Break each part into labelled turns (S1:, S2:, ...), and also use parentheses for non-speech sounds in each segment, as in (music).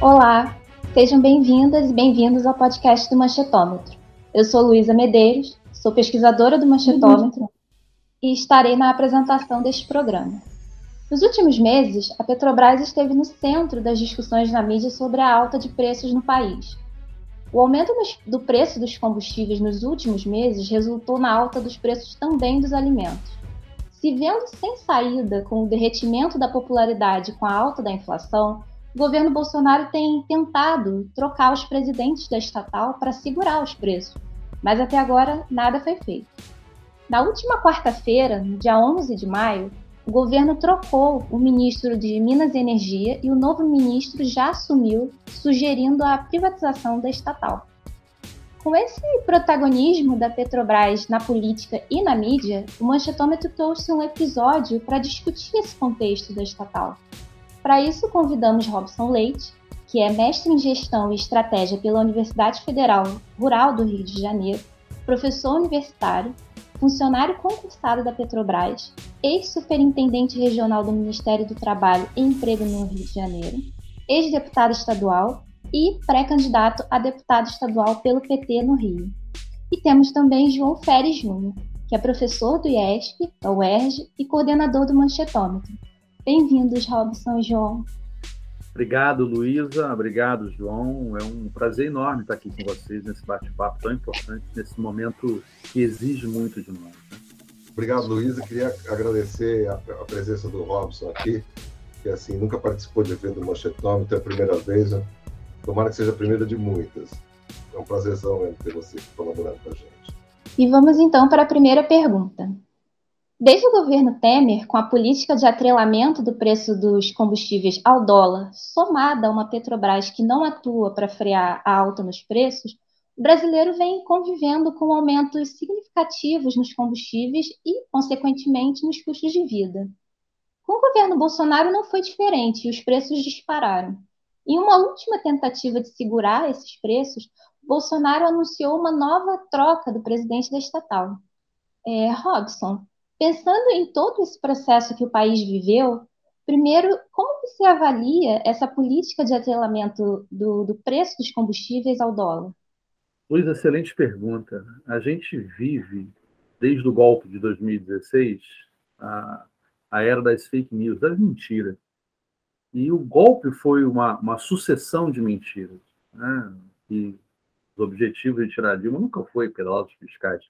S1: Olá, sejam bem-vindas e bem-vindos ao podcast do Manchetômetro. Eu sou Luísa Medeiros, sou pesquisadora do Manchetômetro uhum. e estarei na apresentação deste programa. Nos últimos meses, a Petrobras esteve no centro das discussões na mídia sobre a alta de preços no país. O aumento do preço dos combustíveis nos últimos meses resultou na alta dos preços também dos alimentos. Se vendo sem saída com o derretimento da popularidade com a alta da inflação, o governo Bolsonaro tem tentado trocar os presidentes da estatal para segurar os preços, mas até agora nada foi feito. Na última quarta-feira, dia 11 de maio, o governo trocou o ministro de Minas e Energia e o novo ministro já assumiu, sugerindo a privatização da estatal. Com esse protagonismo da Petrobras na política e na mídia, o Manchetômetro trouxe um episódio para discutir esse contexto da estatal. Para isso, convidamos Robson Leite, que é mestre em Gestão e Estratégia pela Universidade Federal Rural do Rio de Janeiro, professor universitário, funcionário concursado da Petrobras, ex-superintendente regional do Ministério do Trabalho e Emprego no Rio de Janeiro, ex-deputado estadual e pré-candidato a deputado estadual pelo PT no Rio. E temos também João Feres Júnior, que é professor do IESP, da UERJ e coordenador do Manchetômetro. Bem-vindos, Robson e João.
S2: Obrigado, Luísa. Obrigado, João. É um prazer enorme estar aqui com vocês nesse bate-papo tão importante, nesse momento que exige muito de nós. Né?
S3: Obrigado, Luísa. Queria agradecer a, a, presença do Robson aqui, que assim nunca participou de evento do Manchetômetro, é a primeira vez. Né? Tomara que seja a primeira de muitas. É um prazerzão ter você colaborando com a gente.
S1: E vamos então para a primeira pergunta. Desde o governo Temer, com a política de atrelamento do preço dos combustíveis ao dólar, somada a uma Petrobras que não atua para frear a alta nos preços, o brasileiro vem convivendo com aumentos significativos nos combustíveis e, consequentemente, nos custos de vida. Com o governo Bolsonaro não foi diferente e os preços dispararam. Em uma última tentativa de segurar esses preços, Bolsonaro anunciou uma nova troca do presidente da estatal. É, Robson, Pensando em todo esse processo que o país viveu, primeiro, como você avalia essa política de atrelamento do, do preço dos combustíveis ao dólar?
S2: Luiz, excelente pergunta. A gente vive, desde o golpe de 2016, a, a era das fake news, das mentiras. E o golpe foi uma, uma sucessão de mentiras. Né? E o objetivo de tirar Dilma nunca foi pedaços fiscais.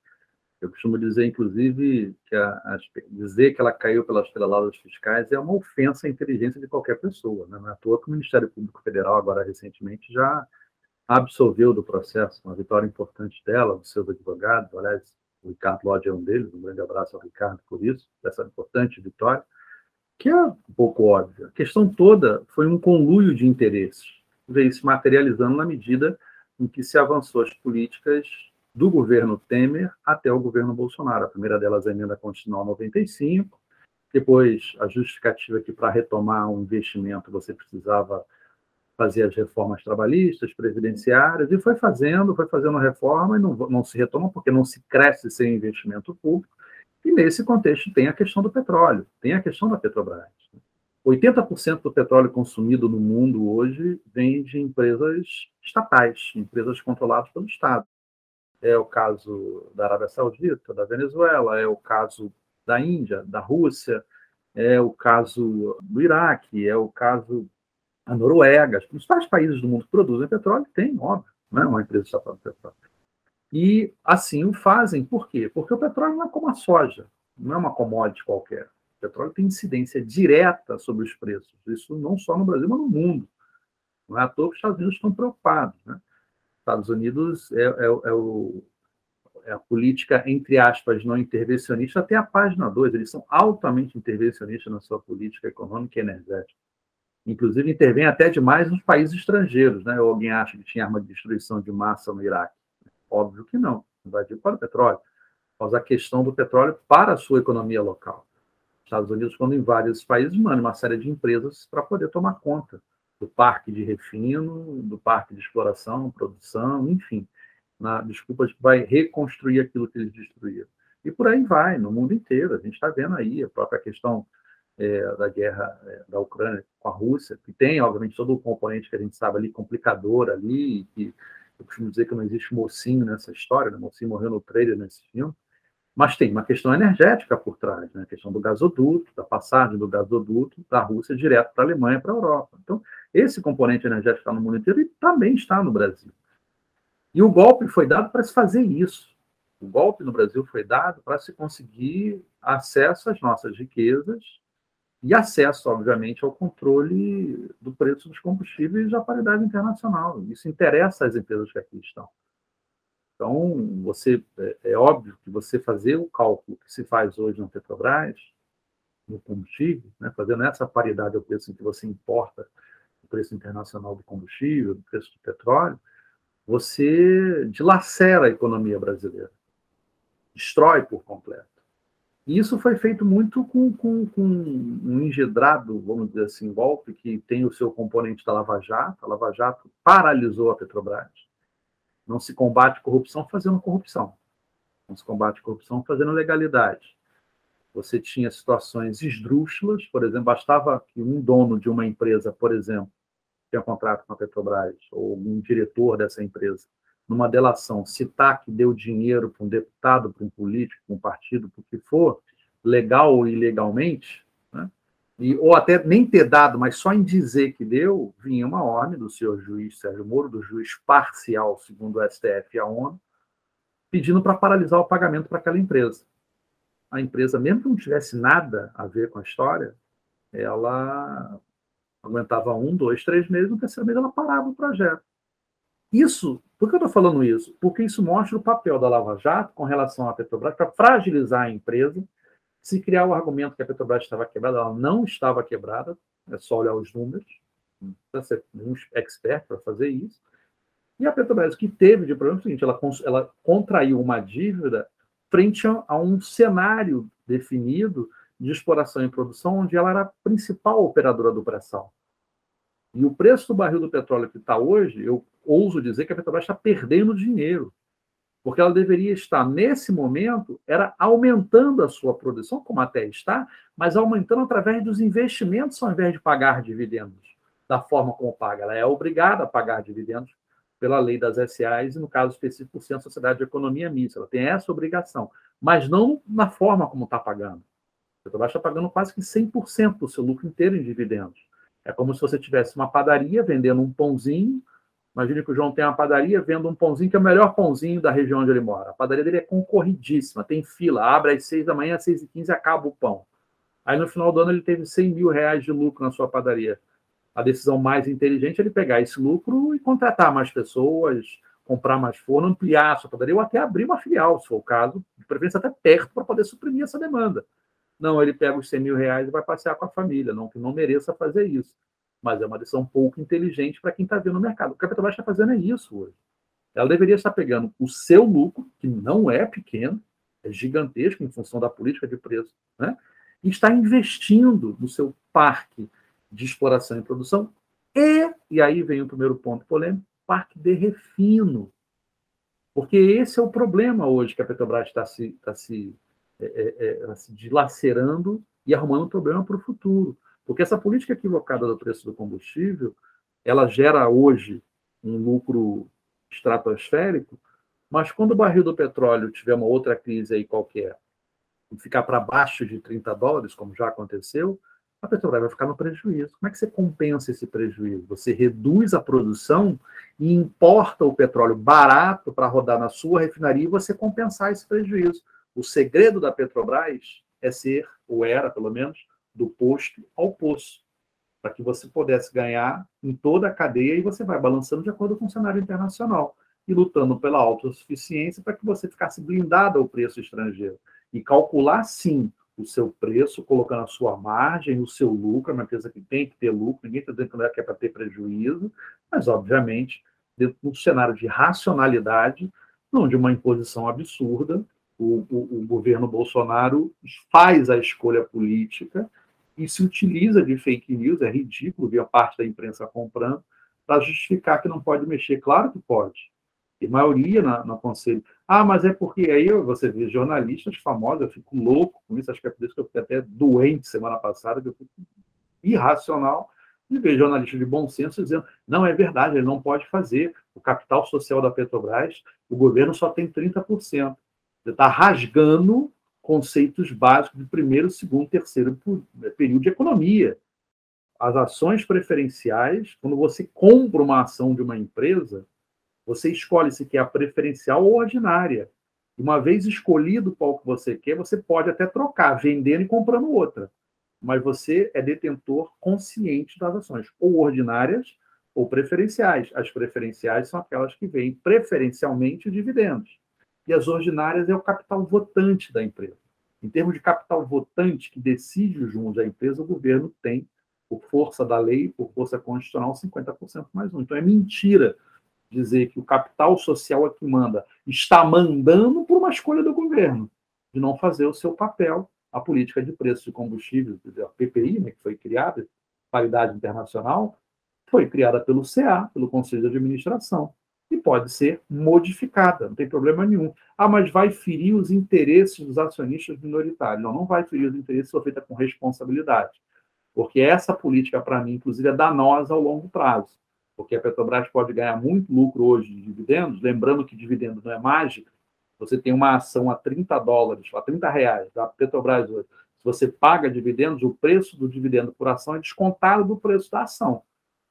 S2: Eu costumo dizer, inclusive, que a, a, dizer que ela caiu pelas estreladas fiscais é uma ofensa à inteligência de qualquer pessoa. Né? Não é à toa que o Ministério Público Federal, agora recentemente, já absolveu do processo, uma vitória importante dela, dos seus advogados. Aliás, o Ricardo Lodge é um deles, um grande abraço ao Ricardo por isso, dessa importante vitória, que é um pouco óbvia. A questão toda foi um conluio de interesses, veio se materializando na medida em que se avançou as políticas do governo Temer até o governo Bolsonaro. A primeira delas é a emenda constitucional 95, depois a justificativa que para retomar um investimento você precisava fazer as reformas trabalhistas, previdenciárias, e foi fazendo, foi fazendo reforma e não, não se retoma porque não se cresce sem investimento público. E nesse contexto tem a questão do petróleo, tem a questão da Petrobras. 80% do petróleo consumido no mundo hoje vem de empresas estatais, empresas controladas pelo Estado é o caso da Arábia Saudita, da Venezuela, é o caso da Índia, da Rússia, é o caso do Iraque, é o caso da Noruega. Os principais países do mundo que produzem petróleo têm, óbvio, né, uma empresa estatal de petróleo. E assim o fazem, por quê? Porque o petróleo não é como a soja, não é uma commodity qualquer. O petróleo tem incidência direta sobre os preços, isso não só no Brasil, mas no mundo. Não é à toa que os Estados Unidos estão preocupados. Né? Estados Unidos é, é, é, o, é, a política, entre aspas, não intervencionista, até a página 2. Eles são altamente intervencionistas na sua política econômica e energética. Inclusive, intervém até demais nos países estrangeiros. Né? Ou alguém acha que tinha arma de destruição de massa no Iraque? Óbvio que não. Invadiu para o petróleo. Mas a questão do petróleo para a sua economia local. Estados Unidos, quando invade esses países, manda uma série de empresas para poder tomar conta do parque de refino, do parque de exploração, produção, enfim, na desculpa vai reconstruir aquilo que eles destruíram. E por aí vai, no mundo inteiro. A gente está vendo aí a própria questão é, da guerra é, da Ucrânia com a Rússia, que tem, obviamente, todo o componente que a gente sabe ali, complicador ali, que eu costumo dizer que não existe mocinho nessa história, né? mocinho morreu no trailer nesse filme, mas tem uma questão energética por trás, né? a questão do gasoduto, da passagem do gasoduto da Rússia direto para a Alemanha, para a Europa. Então, esse componente energético está no mundo inteiro e também está no Brasil. E o golpe foi dado para se fazer isso. O golpe no Brasil foi dado para se conseguir acesso às nossas riquezas e acesso, obviamente, ao controle do preço dos combustíveis da paridade internacional. Isso interessa às empresas que aqui estão. Então, você é, é, óbvio que você fazer o cálculo que se faz hoje na Petrobras, no combustível, né, fazendo essa paridade ao preço em que você importa preço internacional do combustível, o preço do petróleo, você dilacera a economia brasileira, destrói por completo. E isso foi feito muito com, com, com, um engedrado, vamos dizer assim, golpe que tem o seu componente da Lava Jato. A Lava Jato paralisou a Petrobras. Não se combate corrupção fazendo corrupção. Não se combate corrupção fazendo legalidade. Você tinha situações esdrúxulas, por exemplo, bastava que um dono de uma empresa, por exemplo, tinha contrato com a Petrobras, ou um diretor dessa empresa, numa delação, citar que deu dinheiro para um deputado, para um político, para um partido, para o que for, legal ou ilegalmente, né? e, ou até nem ter dado, mas só em dizer que deu, vinha uma ordem do senhor juiz Sérgio Moro, do juiz parcial, segundo o STF e a ONU, pedindo para paralisar o pagamento para aquela empresa. A empresa, mesmo que não tivesse nada a ver com a história, ela aguentava um, dois, três meses, no terceiro mês ela parava o projeto. Isso, por que eu estou falando isso? Porque isso mostra o papel da Lava Jato com relação à Petrobras para fragilizar a empresa. Se criar o argumento que a Petrobras estava quebrada, ela não estava quebrada, é só olhar os números, precisa ser um expert para fazer isso. E a Petrobras, o que teve de problema é o seguinte: ela, ela contraiu uma dívida frente a um cenário definido de exploração e produção, onde ela era a principal operadora do pré-sal. E o preço do barril do petróleo que está hoje, eu ouso dizer que a Petrobras está perdendo dinheiro, porque ela deveria estar, nesse momento, era aumentando a sua produção, como até está, mas aumentando através dos investimentos ao invés de pagar dividendos, da forma como paga. Ela é obrigada a pagar dividendos pela lei das SAs e, no caso específico, por Sociedade de Economia Mista. Ela tem essa obrigação, mas não na forma como está pagando. Petrobras está pagando quase que 100% do seu lucro inteiro em dividendos. É como se você tivesse uma padaria vendendo um pãozinho. Imagine que o João tem uma padaria vendo um pãozinho que é o melhor pãozinho da região onde ele mora. A padaria dele é concorridíssima, tem fila, abre às 6 da manhã, às 6 e 15 acaba o pão. Aí no final do ano ele teve 100 mil reais de lucro na sua padaria. A decisão mais inteligente é ele pegar esse lucro e contratar mais pessoas, comprar mais forno, ampliar a sua padaria ou até abrir uma filial, se for o caso, de preferência até perto, para poder suprimir essa demanda. Não, ele pega os 100 mil reais e vai passear com a família. Não que não mereça fazer isso. Mas é uma decisão pouco inteligente para quem está vendo o mercado. O que a Petrobras está fazendo é isso hoje. Ela deveria estar pegando o seu lucro, que não é pequeno, é gigantesco em função da política de preço, né? e está investindo no seu parque de exploração e produção e, e aí vem o primeiro ponto polêmico, parque de refino. Porque esse é o problema hoje que a Petrobras está se, está se é, é, é se dilacerando e arrumando um problema para o futuro. Porque essa política equivocada do preço do combustível, ela gera hoje um lucro estratosférico, mas quando o barril do petróleo tiver uma outra crise aí qualquer, e ficar para baixo de 30 dólares, como já aconteceu, a Petrobras vai ficar no prejuízo. Como é que você compensa esse prejuízo? Você reduz a produção e importa o petróleo barato para rodar na sua refinaria e você compensar esse prejuízo. O segredo da Petrobras é ser, ou era pelo menos, do posto ao poço, para que você pudesse ganhar em toda a cadeia e você vai balançando de acordo com o cenário internacional e lutando pela autossuficiência para que você ficasse blindado ao preço estrangeiro. E calcular sim o seu preço, colocando a sua margem, o seu lucro, é uma empresa que tem que ter lucro, ninguém está dizendo que é para ter prejuízo, mas obviamente dentro de um cenário de racionalidade, não de uma imposição absurda o, o, o governo Bolsonaro faz a escolha política e se utiliza de fake news, é ridículo ver a parte da imprensa comprando, para justificar que não pode mexer. Claro que pode. E maioria no conselho. Ah, mas é porque aí você vê jornalistas famosos, eu fico louco com isso, acho que é por isso que eu fiquei até doente semana passada, que eu fico irracional de ver jornalistas de bom senso dizendo não é verdade, ele não pode fazer. O capital social da Petrobras, o governo só tem 30%. Você está rasgando conceitos básicos de primeiro, segundo, terceiro período de economia. As ações preferenciais, quando você compra uma ação de uma empresa, você escolhe se quer a preferencial ou ordinária. Uma vez escolhido qual que você quer, você pode até trocar, vendendo e comprando outra. Mas você é detentor consciente das ações, ou ordinárias ou preferenciais. As preferenciais são aquelas que vêm preferencialmente dividendos. E as ordinárias é o capital votante da empresa. Em termos de capital votante que decide rumos da empresa, o governo tem, por força da lei, por força constitucional, 50% mais um. Então é mentira dizer que o capital social é que manda, está mandando por uma escolha do governo, de não fazer o seu papel, a política de preços de combustíveis, a PPI, né, que foi criada, paridade internacional, foi criada pelo CA, pelo Conselho de Administração, e pode ser modificada, não tem problema nenhum. Ah, mas vai ferir os interesses dos acionistas minoritários. Não, não vai ferir os interesses, se feita com responsabilidade. Porque essa política, para mim, inclusive, é danosa ao longo prazo porque a Petrobras pode ganhar muito lucro hoje de dividendos, lembrando que dividendo não é mágica, você tem uma ação a 30 dólares, a 30 reais da Petrobras hoje, se você paga dividendos, o preço do dividendo por ação é descontado do preço da ação.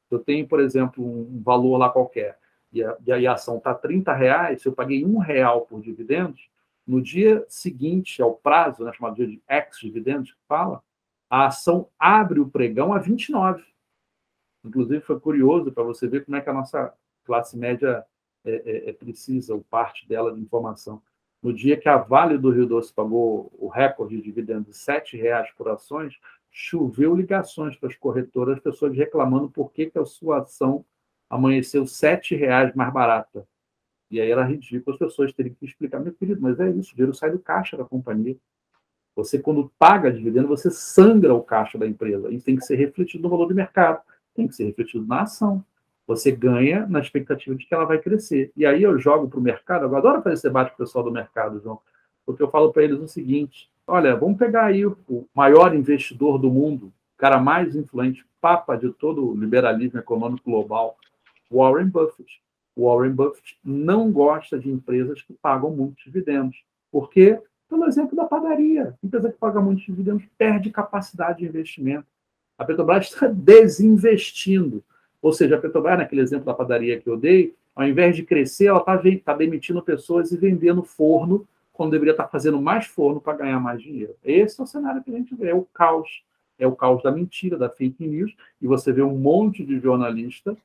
S2: Eu tenho, por exemplo, um valor lá qualquer, e a, e a ação está 30 reais, se eu paguei um real por dividendos, no dia seguinte ao prazo, né, chamado dia de ex-dividendos, que fala, a ação abre o pregão a 29 Inclusive, foi curioso para você ver como é que a nossa classe média é, é, é, precisa, ou parte dela, de informação. No dia que a Vale do Rio Doce pagou o recorde de dividendos de R$ reais por ações, choveu ligações para as corretoras, pessoas reclamando por que, que a sua ação amanheceu R$ reais mais barata. E aí era ridículo, as pessoas teriam que explicar, meu querido, mas é isso, o dinheiro sai do caixa da companhia. Você, quando paga dividendo, você sangra o caixa da empresa. Isso tem que ser refletido no valor de mercado tem que ser refletido na ação. Você ganha na expectativa de que ela vai crescer. E aí eu jogo para o mercado, eu adoro fazer esse debate com o pessoal do mercado, João, porque eu falo para eles o seguinte: olha, vamos pegar aí o maior investidor do mundo, o cara mais influente, papa de todo o liberalismo econômico global, Warren Buffett. Warren Buffett não gosta de empresas que pagam muitos dividendos. Por quê? Pelo exemplo da padaria. Empresa que paga muitos dividendos perde capacidade de investimento. A Petrobras está (laughs) desinvestindo. Ou seja, a Petrobras, naquele exemplo da padaria que eu dei, ao invés de crescer, ela está tá demitindo pessoas e vendendo forno, quando deveria estar tá fazendo mais forno para ganhar mais dinheiro. Esse é o cenário que a gente vê, é o caos. É o caos da mentira, da fake news, e você vê um monte de jornalista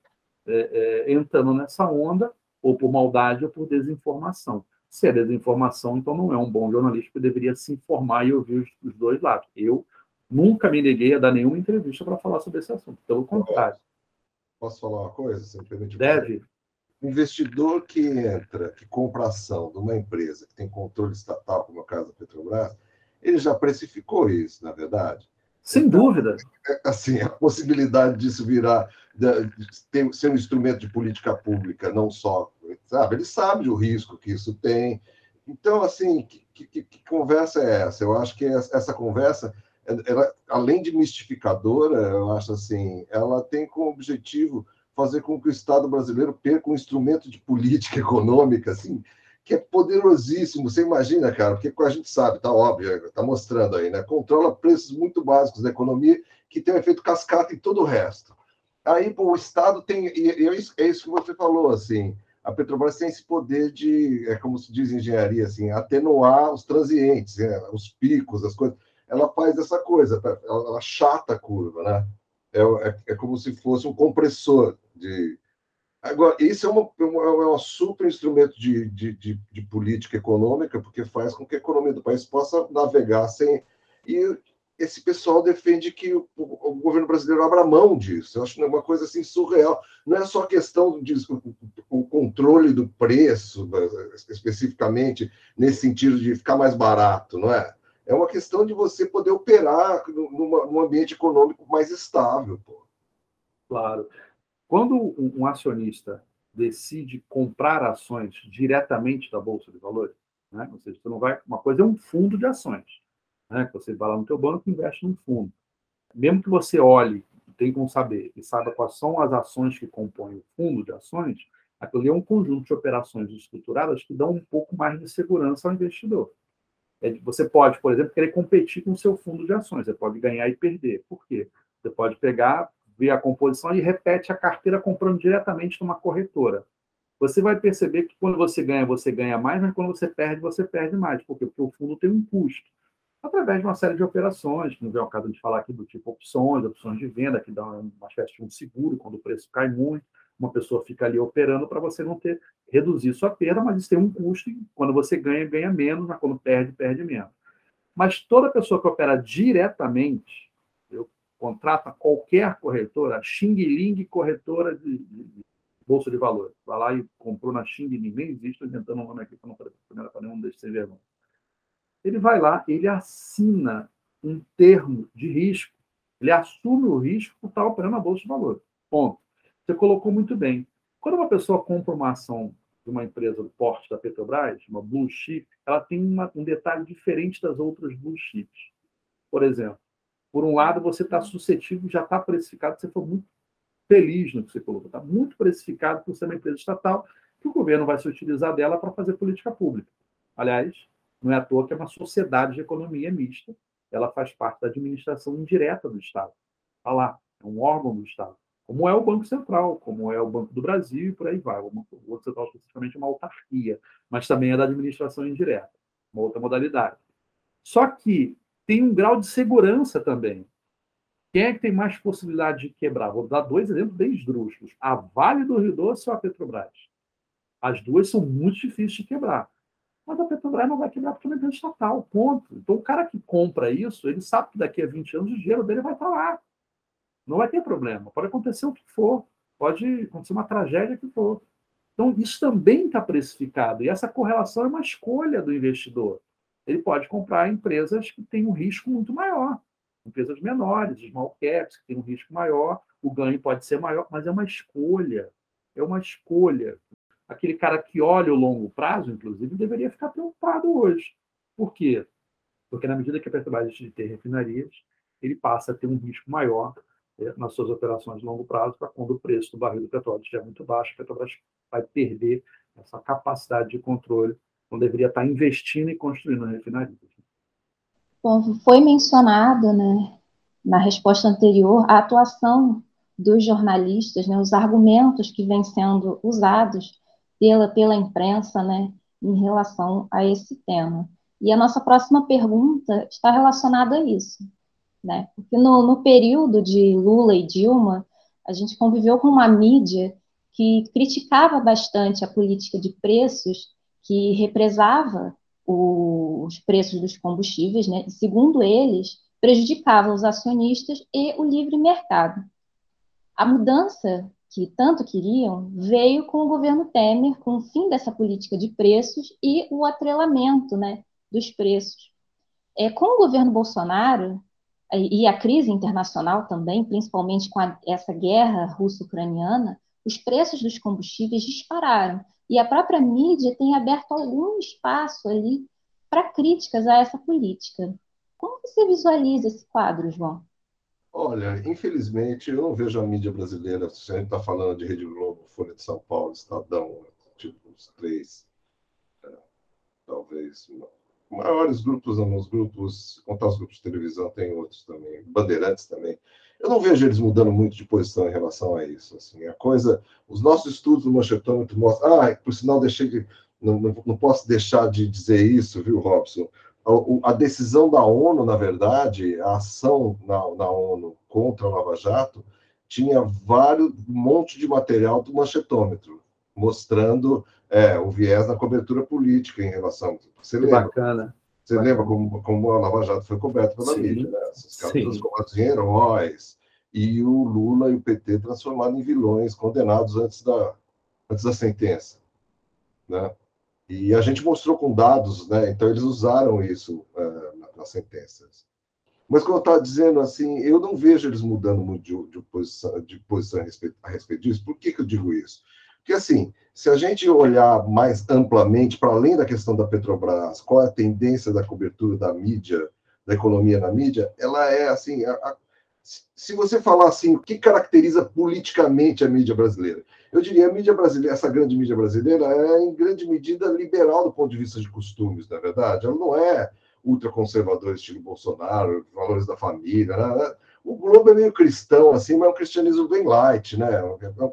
S2: é, é, entrando nessa onda, ou por maldade ou por desinformação. Se é desinformação, então não é um bom jornalista que deveria se informar e ouvir os, os dois lados. Eu Nunca me neguei a dar nenhuma entrevista para falar sobre esse assunto, pelo contrário.
S3: Posso falar uma coisa,
S2: simplesmente? Deve.
S3: Investidor que entra, que compra ação de uma empresa que tem controle estatal, como a Casa Petrobras, ele já precificou isso, na verdade.
S2: Sem então, dúvida.
S3: É, assim, a possibilidade disso virar, de, de, ser um instrumento de política pública, não só, sabe? Ele sabe o risco que isso tem. Então, assim, que, que, que conversa é essa? Eu acho que essa conversa ela, além de mistificadora, eu acho assim, ela tem como objetivo fazer com que o Estado brasileiro perca um instrumento de política (laughs) econômica, assim, que é poderosíssimo. Você imagina, cara, porque a gente sabe, tá óbvio, tá mostrando aí, né? Controla preços muito básicos da economia que tem um efeito cascata em todo o resto. Aí pô, o Estado tem, e, e é, isso, é isso que você falou, assim, a Petrobras tem esse poder de, é como se diz em engenharia, assim, atenuar os transientes, né? os picos, as coisas ela faz essa coisa, tá? ela, ela chata a curva, né? É, é, é, como se fosse um compressor de. Agora, isso é, é uma, é um super instrumento de, de, de, de, política econômica, porque faz com que a economia do país possa navegar sem. E esse pessoal defende que o, o governo brasileiro abra mão disso. Eu acho é uma coisa assim surreal. Não é só questão de o controle do preço, especificamente, nesse sentido de ficar mais barato, não é? É uma questão de você poder operar numa, num ambiente econômico mais estável. Pô.
S2: Claro. Quando um acionista decide comprar ações diretamente da bolsa de valores, né? Ou seja, você não vai, uma coisa é um fundo de ações, né? Você vai lá no teu banco e investe num fundo. Mesmo que você olhe, tem como saber e saiba quais são as ações que compõem o fundo de ações, aquilo é um conjunto de operações estruturadas que dão um pouco mais de segurança ao investidor. É, você pode, por exemplo, querer competir com o seu fundo de ações. Você pode ganhar e perder. Por quê? Você pode pegar, ver a composição e repete a carteira comprando diretamente numa corretora. Você vai perceber que quando você ganha, você ganha mais, mas quando você perde, você perde mais. Por quê? Porque o fundo tem um custo. Através de uma série de operações, que não vem ao caso de falar aqui do tipo opções, opções de venda, que dá uma espécie de um seguro quando o preço cai muito uma pessoa fica ali operando para você não ter reduzir sua perda, mas isso tem um custo. E quando você ganha, ganha menos, mas quando perde, perde menos. Mas toda pessoa que opera diretamente, contrata qualquer corretora, Xing Ling corretora de, de, de, bolsa de valores. Vai lá e comprou na Xing Ling, nem existe, estou inventando um nome aqui para não para nenhum desses sem vergonha. Ele vai lá, ele assina um termo de risco, ele assume o risco por estar operando na bolsa de valores. Ponto. Você colocou muito bem. Quando uma pessoa compra uma ação de uma empresa do porte da Petrobras, uma blue chip, ela tem uma, um detalhe diferente das outras blue chips. Por exemplo, por um lado, você está suscetível, já está precificado, você foi muito feliz no que você colocou, está muito precificado por ser uma empresa estatal, que o governo vai se utilizar dela para fazer política pública. Aliás, não é à toa que é uma sociedade de economia mista, ela faz parte da administração indireta do Estado. Está lá, é um órgão do Estado como é o Banco Central, como é o Banco do Brasil e por aí vai. O Banco Central, especificamente, é uma autarquia, mas também é da administração indireta, uma outra modalidade. Só que tem um grau de segurança também. Quem é que tem mais possibilidade de quebrar? Vou dar dois exemplos bem esdrúxulos: a Vale do Rio Doce ou a Petrobras. As duas são muito difíceis de quebrar. Mas a Petrobras não vai quebrar porque é uma empresa estatal, ponto. Então, o cara que compra isso, ele sabe que daqui a 20 anos o dinheiro dele vai estar lá. Não vai ter problema. Pode acontecer o que for. Pode acontecer uma tragédia que for. Então, isso também está precificado. E essa correlação é uma escolha do investidor. Ele pode comprar empresas que têm um risco muito maior. Empresas menores, small caps, que têm um risco maior. O ganho pode ser maior, mas é uma escolha. É uma escolha. Aquele cara que olha o longo prazo, inclusive, deveria ficar preocupado hoje. Por quê? Porque na medida que a Petrobras de ter refinarias, ele passa a ter um risco maior é, nas suas operações de longo prazo, para quando o preço do barril do petróleo estiver muito baixo, a Petrobras vai perder essa capacidade de controle, não deveria estar investindo e construindo refinarias.
S1: Bom, foi mencionado, né, na resposta anterior, a atuação dos jornalistas, né, os argumentos que vêm sendo usados pela, pela imprensa, né, em relação a esse tema. E a nossa próxima pergunta está relacionada a isso né? Porque no, no período de Lula e Dilma, a gente conviveu com uma mídia que criticava bastante a política de preços, que represava os preços dos combustíveis, né? Segundo eles, prejudicava os acionistas e o livre mercado. A mudança que tanto queriam veio com o governo Temer, com o fim dessa política de preços e o atrelamento né, dos preços. É, com o governo Bolsonaro, e a crise internacional também, principalmente com a, essa guerra russo-ucraniana, os preços dos combustíveis dispararam. E a própria mídia tem aberto algum espaço ali para críticas a essa política. Como você visualiza esse quadro, João?
S3: Olha, infelizmente, eu não vejo a mídia brasileira, se a gente está falando de Rede Globo, Folha de São Paulo, Estadão, tipo os três, é, talvez, não maiores grupos, nos grupos, contar os grupos de televisão, tem outros também, bandeirantes também. Eu não vejo eles mudando muito de posição em relação a isso. Assim, a coisa, os nossos estudos do manchetômetro mostram. Ah, por sinal, deixei de, não, não, posso deixar de dizer isso, viu, Robson? A, a, decisão da ONU, na verdade, a ação na, na ONU contra a Lava Jato, tinha vários, um monte de material do manchetômetro, mostrando é, o viés na cobertura política em relação. Você que lembra?
S2: Bacana.
S3: Você lembra como, como a Lava Jato foi coberta pela Sim. mídia, né? Esses caras combates em heróis e o Lula e o PT transformados em vilões condenados antes da, antes da sentença, né? E a gente mostrou com dados, né? Então eles usaram isso uh, nas sentenças. Mas como eu estava dizendo, assim, eu não vejo eles mudando muito de, de, posição, de posição a respeito, a respeito disso. Por que, que eu digo isso? Porque, assim, se a gente olhar mais amplamente, para além da questão da Petrobras, qual é a tendência da cobertura da mídia, da economia na mídia, ela é, assim, a, a, se você falar assim, o que caracteriza politicamente a mídia brasileira? Eu diria a mídia brasileira, essa grande mídia brasileira é em grande medida liberal do ponto de vista de costumes, na é verdade. Ela não é ultraconservadora, estilo Bolsonaro, valores da família. Né? O Globo é meio cristão, assim, mas é um cristianismo bem light, né?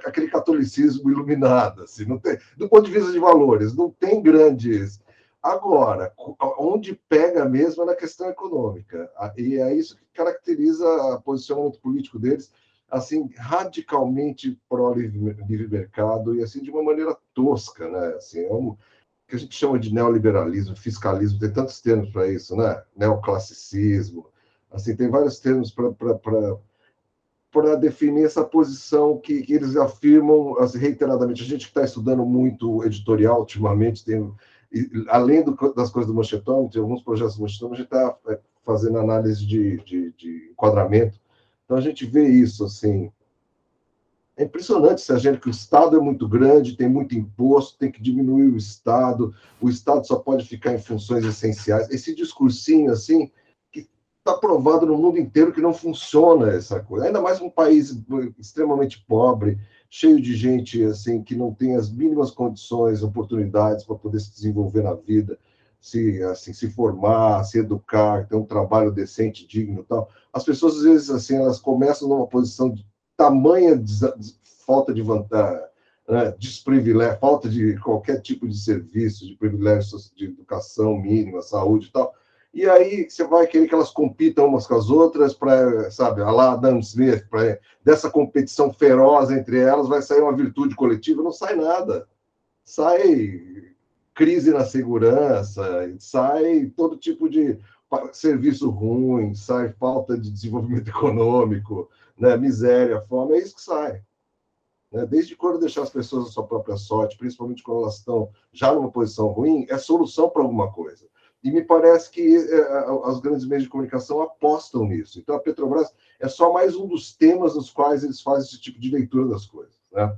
S3: Aquele catolicismo iluminado, assim, não tem, do ponto de vista de valores, não tem grandes. Agora, onde pega mesmo é na questão econômica. E é isso que caracteriza o posicionamento político deles assim radicalmente pró livre mercado e assim de uma maneira tosca, né? Assim, é um que a gente chama de neoliberalismo, fiscalismo, tem tantos termos para isso, né? Neoclassicismo, assim, tem vários termos para definir essa posição que, que eles afirmam assim, reiteradamente. A gente que está estudando muito editorial ultimamente, tem, além do, das coisas do Manchetômetro, tem alguns projetos do Manchetômetro, a gente está é, fazendo análise de, de, de enquadramento então a gente vê isso assim. É impressionante se a gente que o Estado é muito grande, tem muito imposto, tem que diminuir o Estado, o Estado só pode ficar em funções essenciais. Esse discursinho assim está provado no mundo inteiro que não funciona essa coisa. Ainda mais um país extremamente pobre, cheio de gente assim que não tem as mínimas condições, oportunidades para poder se desenvolver na vida se assim se formar, se educar, ter um trabalho decente, digno, tal. As pessoas às vezes assim elas começam numa posição de tamanha falta de vantagem, né, desprivilégio, falta de qualquer tipo de serviço, de privilégio de educação mínima, saúde e tal. E aí você vai querer que elas compitam umas com as outras para, sabe, a lá Adam Smith, dessa competição feroz entre elas vai sair uma virtude coletiva, não sai nada. Sai crise na segurança, sai todo tipo de serviço ruim, sai falta de desenvolvimento (laughs) econômico, né, miséria, fome, é isso que sai. Né? Desde quando deixar as pessoas à sua própria sorte, principalmente quando elas estão já numa posição ruim, é solução para alguma coisa. E me parece que é, as grandes meios de comunicação apostam nisso. Então, a Petrobras é só mais um dos temas nos quais eles fazem esse tipo de leitura das coisas. Né?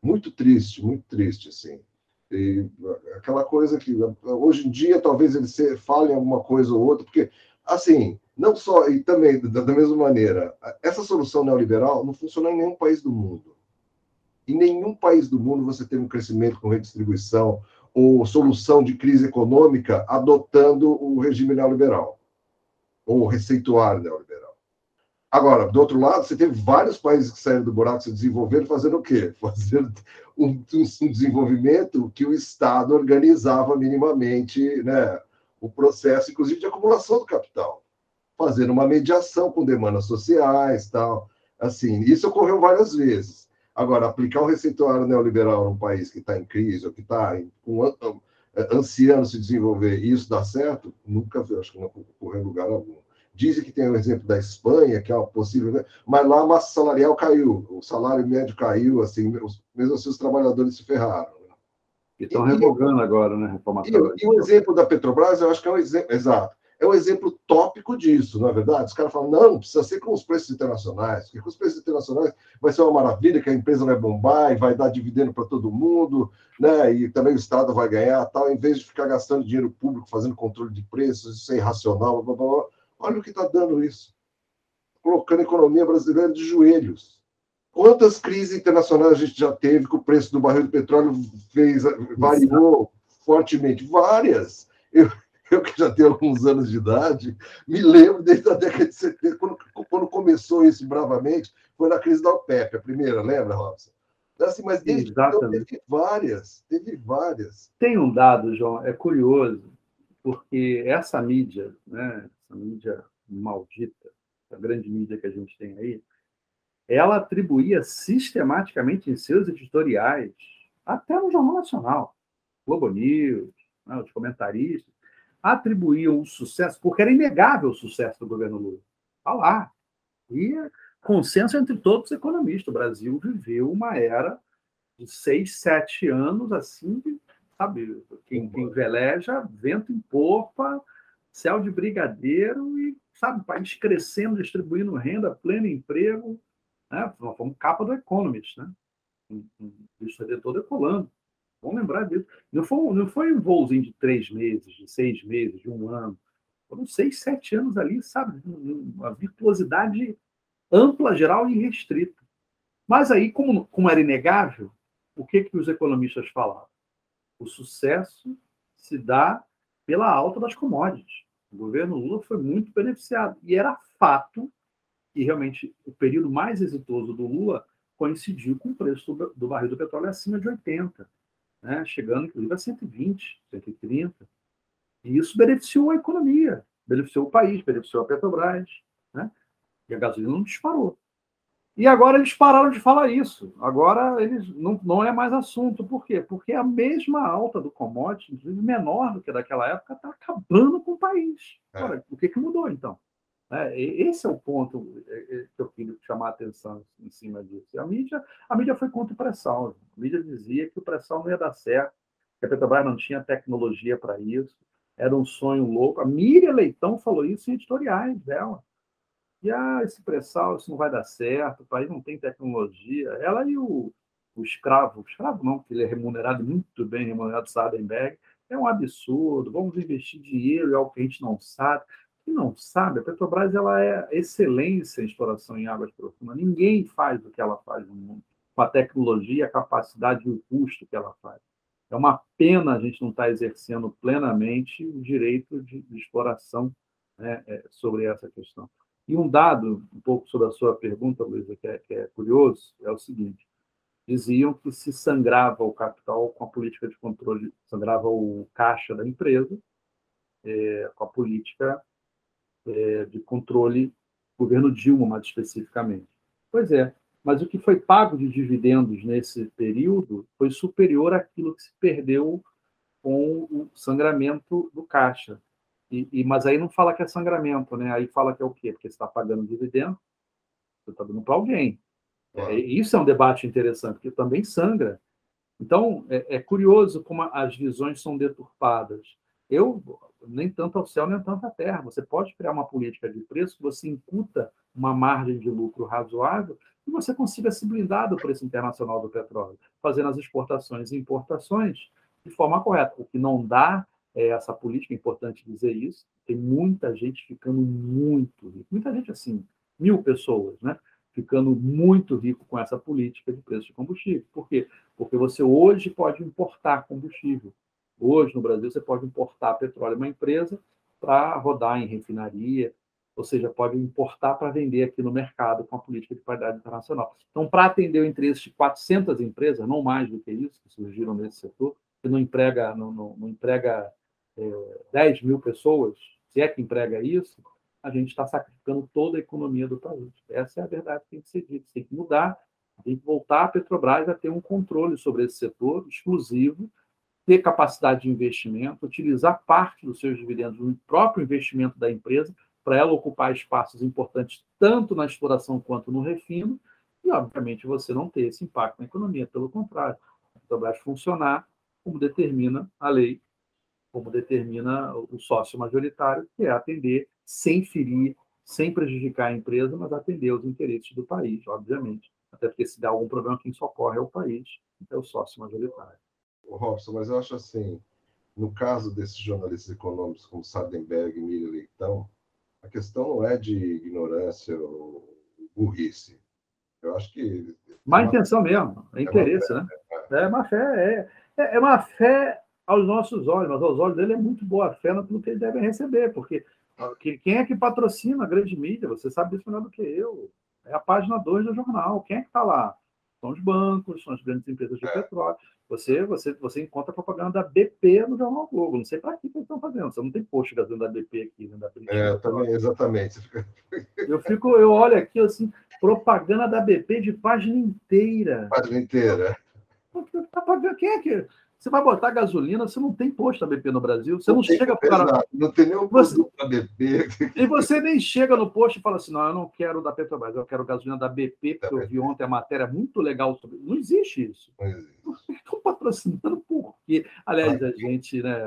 S3: Muito triste, muito triste, assim. E aquela coisa que hoje em dia talvez eles falem alguma coisa ou outra, porque, assim, não só, e também da mesma maneira, essa solução neoliberal não funciona em nenhum país do mundo. Em nenhum país do mundo você tem um crescimento com redistribuição ou solução de crise econômica adotando o regime neoliberal ou receituário neoliberal. Agora, do outro lado, você teve vários países que saíram do buraco se desenvolvendo, fazendo o quê? (laughs) Fazendo um, um desenvolvimento que o Estado organizava minimamente né, o processo, inclusive, de acumulação do capital, fazendo uma mediação com demandas sociais tal. Assim, isso ocorreu várias vezes. Agora, aplicar o receituário neoliberal num país que está em crise ou que está ansiando se desenvolver e isso dá certo, nunca vi, acho que não ocorreu em lugar algum. Dizem que tem o exemplo da Espanha, que é possível, né? mas lá a massa salarial caiu, o salário médio caiu, assim, mesmo assim os trabalhadores se ferraram. Né?
S2: E estão revogando agora, né?
S3: E, e o exemplo da Petrobras, eu acho que é um exemplo, exato, é um exemplo tópico disso, não é verdade? Os caras falam, não, precisa ser com os preços internacionais, porque com os preços internacionais vai ser uma maravilha, que a empresa vai bombar e vai dar dividendo para todo mundo, né? E também o Estado vai ganhar, tal, em vez de ficar gastando dinheiro público fazendo controle de preços, isso é irracional, blá, blá, blá. Olha o que está dando isso. Colocando a economia brasileira de joelhos. Quantas crises internacionais a gente já teve que o preço do barril de petróleo fez, variou fortemente? Várias. Eu, eu que já tenho alguns anos de idade, me lembro desde a década de 70, quando, quando começou isso bravamente, foi na crise da OPEP, a primeira, lembra, Robson? Assim, mas desde então teve várias, teve várias.
S2: Tem um dado, João, é curioso, porque essa mídia, né, essa mídia maldita, a grande mídia que a gente tem aí, ela atribuía sistematicamente em seus editoriais, até no Jornal Nacional, Globo News, né, os comentaristas, atribuíam o sucesso, porque era inegável o sucesso do governo Lula. Está lá. E consenso entre todos os economistas. O Brasil viveu uma era de seis, sete anos, assim, sabe, quem, quem veleja, vento em popa, céu de brigadeiro e, sabe, país crescendo, distribuindo renda, pleno emprego. Né? Fomos capa do Economist, né? um, um Cristo Redentor decolando. Vamos lembrar disso. Não foi, não foi um voozinho de três meses, de seis meses, de um ano. Foram seis, sete anos ali, sabe? Uma virtuosidade ampla, geral e restrita. Mas aí, como, como era inegável, o que, que os economistas falavam? O sucesso se dá pela alta das commodities. O governo Lula foi muito beneficiado. E era fato que realmente o período mais exitoso do Lula coincidiu com o preço do, barril do petróleo acima de 80, né? chegando inclusive a 120, 130. E isso beneficiou a economia, beneficiou o país, beneficiou a Petrobras, né? e a gasolina não disparou. E agora eles pararam de falar isso. Agora eles não, não é mais assunto. Por quê? Porque a mesma alta do commodity, inclusive menor do que daquela época, está acabando com o país. É. o que, que mudou então? É, esse é o ponto é, é, que eu queria chamar a atenção em cima disso. A mídia, a mídia foi contra o pré-sal. A mídia dizia que o pré-sal não ia dar certo, que a Petrobras não tinha tecnologia para isso, era um sonho louco. A Miriam Leitão falou isso em editoriais dela. E ah, esse pré-sal, isso não vai dar certo, o país não tem tecnologia. Ela e o, o escravo, o escravo não, porque ele é remunerado muito bem, remunerado Sardenberg, é um absurdo, vamos investir dinheiro em algo que a gente não sabe. Quem não sabe, a Petrobras ela é excelência em exploração em águas profundas. Ninguém faz o que ela faz no mundo, com a tecnologia, a capacidade e o custo que ela faz. É uma pena a gente não estar exercendo plenamente o direito de, de exploração né, é, sobre essa questão. E um dado, um pouco sobre a sua pergunta, Luísa, que, é, que é curioso, é o seguinte: diziam que se sangrava o capital com a política de controle, sangrava o caixa da empresa é, com a política é, de controle, governo Dilma, mais especificamente. Pois é, mas o que foi pago de dividendos nesse período foi superior àquilo que se perdeu com o sangramento do caixa. E, e, mas aí não fala que é sangramento, né? Aí fala que é o quê? Porque você está pagando dividendo, você está dando para alguém. É, isso é um debate interessante, porque também sangra. Então, é, é, curioso como as visões são deturpadas. Eu, nem tanto ao céu, nem tanto à terra. Você pode criar uma política de preço que você incuta uma margem de lucro razoável e você consiga se blindar do preço internacional do petróleo, fazendo as exportações e importações de forma correta. O que não dá é, essa política, é importante dizer isso, tem muita gente ficando muito rico, muita gente assim, mil pessoas, né? Ficando muito rico com essa política de preço de combustível. Por quê? Porque você hoje pode importar combustível. Hoje, no Brasil, você pode importar petróleo uma empresa para rodar em refinaria, ou seja, pode importar para vender aqui no mercado com a política de qualidade internacional. Então, para atender o interesse de 400 empresas, não mais do que isso, que surgiram nesse setor, que não emprega, não, não, não emprega é, 10 mil pessoas, se é que emprega isso, a gente está sacrificando toda a economia do país. Essa é a verdade que tem que ser dita. Tem que mudar, tem que voltar a Petrobras a ter um controle sobre esse setor exclusivo, ter capacidade de investimento, utilizar parte dos seus dividendos no próprio investimento da empresa para ela ocupar espaços importantes tanto na exploração quanto no refino, e, obviamente, você não ter esse impacto na economia. Pelo contrário, a Petrobras funcionar como determina a lei como determina o sócio majoritário, que é atender sem ferir, sem prejudicar a empresa, mas atender os interesses do país, obviamente. Até porque se dá algum problema, quem socorre é o país, é o sócio majoritário.
S3: Robson, mas eu acho assim, no caso desses jornalistas econômicos como Sardenberg e Miriam Leitão, a questão não é de ignorância ou burrice. Eu acho que.
S2: Má intenção mesmo, é interesse, é né? É. é má fé, é, é, é uma fé aos nossos olhos, mas aos olhos dele é muito boa fé naquilo que ele deve receber, porque quem é que patrocina a grande mídia? Você sabe disso melhor do que eu. É a página 2 do jornal. Quem é que está lá? São os bancos, são as grandes empresas de é. petróleo. Você, você, você encontra propaganda da BP no Jornal Globo. Não sei para que eles estão fazendo. Você não tem post gasolina da BP aqui, né, da
S3: British É, também, exatamente. (laughs)
S2: Eu fico, eu olho aqui assim, propaganda da BP de página inteira.
S3: Página inteira.
S2: Tá pagando, quem é que você vai botar gasolina, você não tem posto da BP no Brasil, você não, não chega para.
S3: Não tem nenhum
S2: você, da BP. E você nem chega no posto e fala assim: não, eu não quero da Petrobras, eu quero gasolina da BP, porque da eu vi ontem a matéria muito legal sobre. Não existe isso. Não existe. Estão patrocinando por quê? Aliás, a gente, né,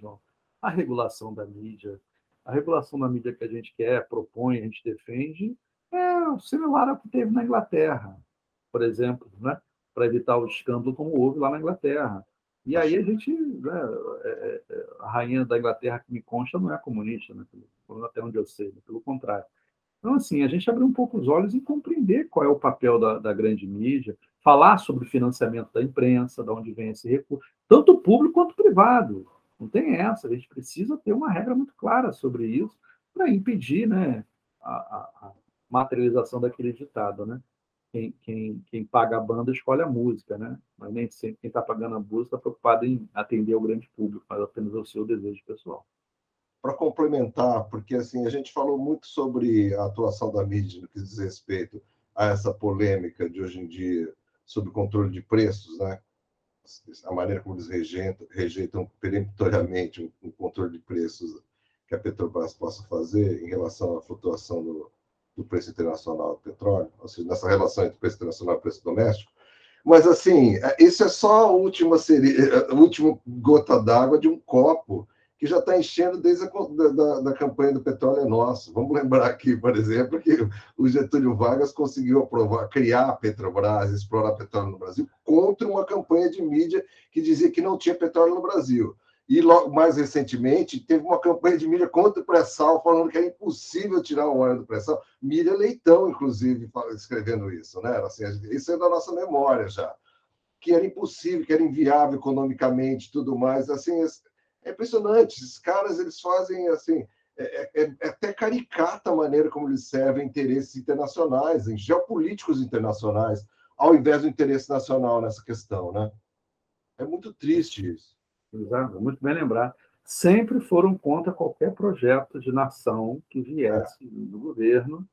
S2: João, a regulação da mídia, a regulação da mídia que a gente quer, propõe, a gente defende, é similar ao que teve na Inglaterra, por exemplo, né? para evitar o escândalo como houve lá na Inglaterra. E aí a gente, né, é, é, é, a rainha da Inglaterra que me consta não é comunista, né, até onde eu sei, né, pelo contrário. Então, assim, a gente abrir um pouco os olhos e compreender qual é o papel da, da grande mídia, falar sobre o financiamento da imprensa, de onde vem esse recurso, tanto público quanto privado. Não tem essa, a gente precisa ter uma regra muito clara sobre isso para impedir né, a, a, materialização daquele ditado. Né? Quem, quem, quem paga a banda escolhe a música, né? mas nem sempre quem está pagando a música está preocupado em atender o grande público, mas apenas ao seu desejo pessoal
S3: para complementar, porque assim a gente falou muito sobre a atuação da mídia no que diz respeito a essa polêmica de hoje em dia sobre o controle de preços, né? A maneira como eles rejeitam, rejeitam peremptoriamente um, um controle de preços que a Petrobras possa fazer em relação à flutuação do, do preço internacional do petróleo, ou seja, nessa relação entre preço internacional e preço doméstico. Mas, assim, é, isso é só a última, a última gota d'água de um copo que já está enchendo desde a da, da, campanha do petróleo é nosso. Vamos lembrar aqui, por exemplo, que o Getúlio Vargas conseguiu aprovar, criar a Petrobras, explorar petróleo no Brasil, contra uma campanha de mídia que dizia que não tinha petróleo no Brasil. E logo, mais recentemente teve uma campanha de mídia contra o pré-sal, falando que era impossível tirar o óleo do pré-sal. Mídia Leitão, inclusive, escrevendo isso, né? Assim, isso é da nossa memória já. Que era impossível, que era inviável economicamente, tudo mais. Assim, é impressionante. Esses caras eles fazem assim. É, é, é, até caricata a maneira como eles servem interesses internacionais, em geopolíticos internacionais, ao invés do interesse nacional nessa questão, né? É muito triste isso.
S2: Exato, muito bem lembrar. Sempre foram contra qualquer projeto de nação que viesse é. do governo.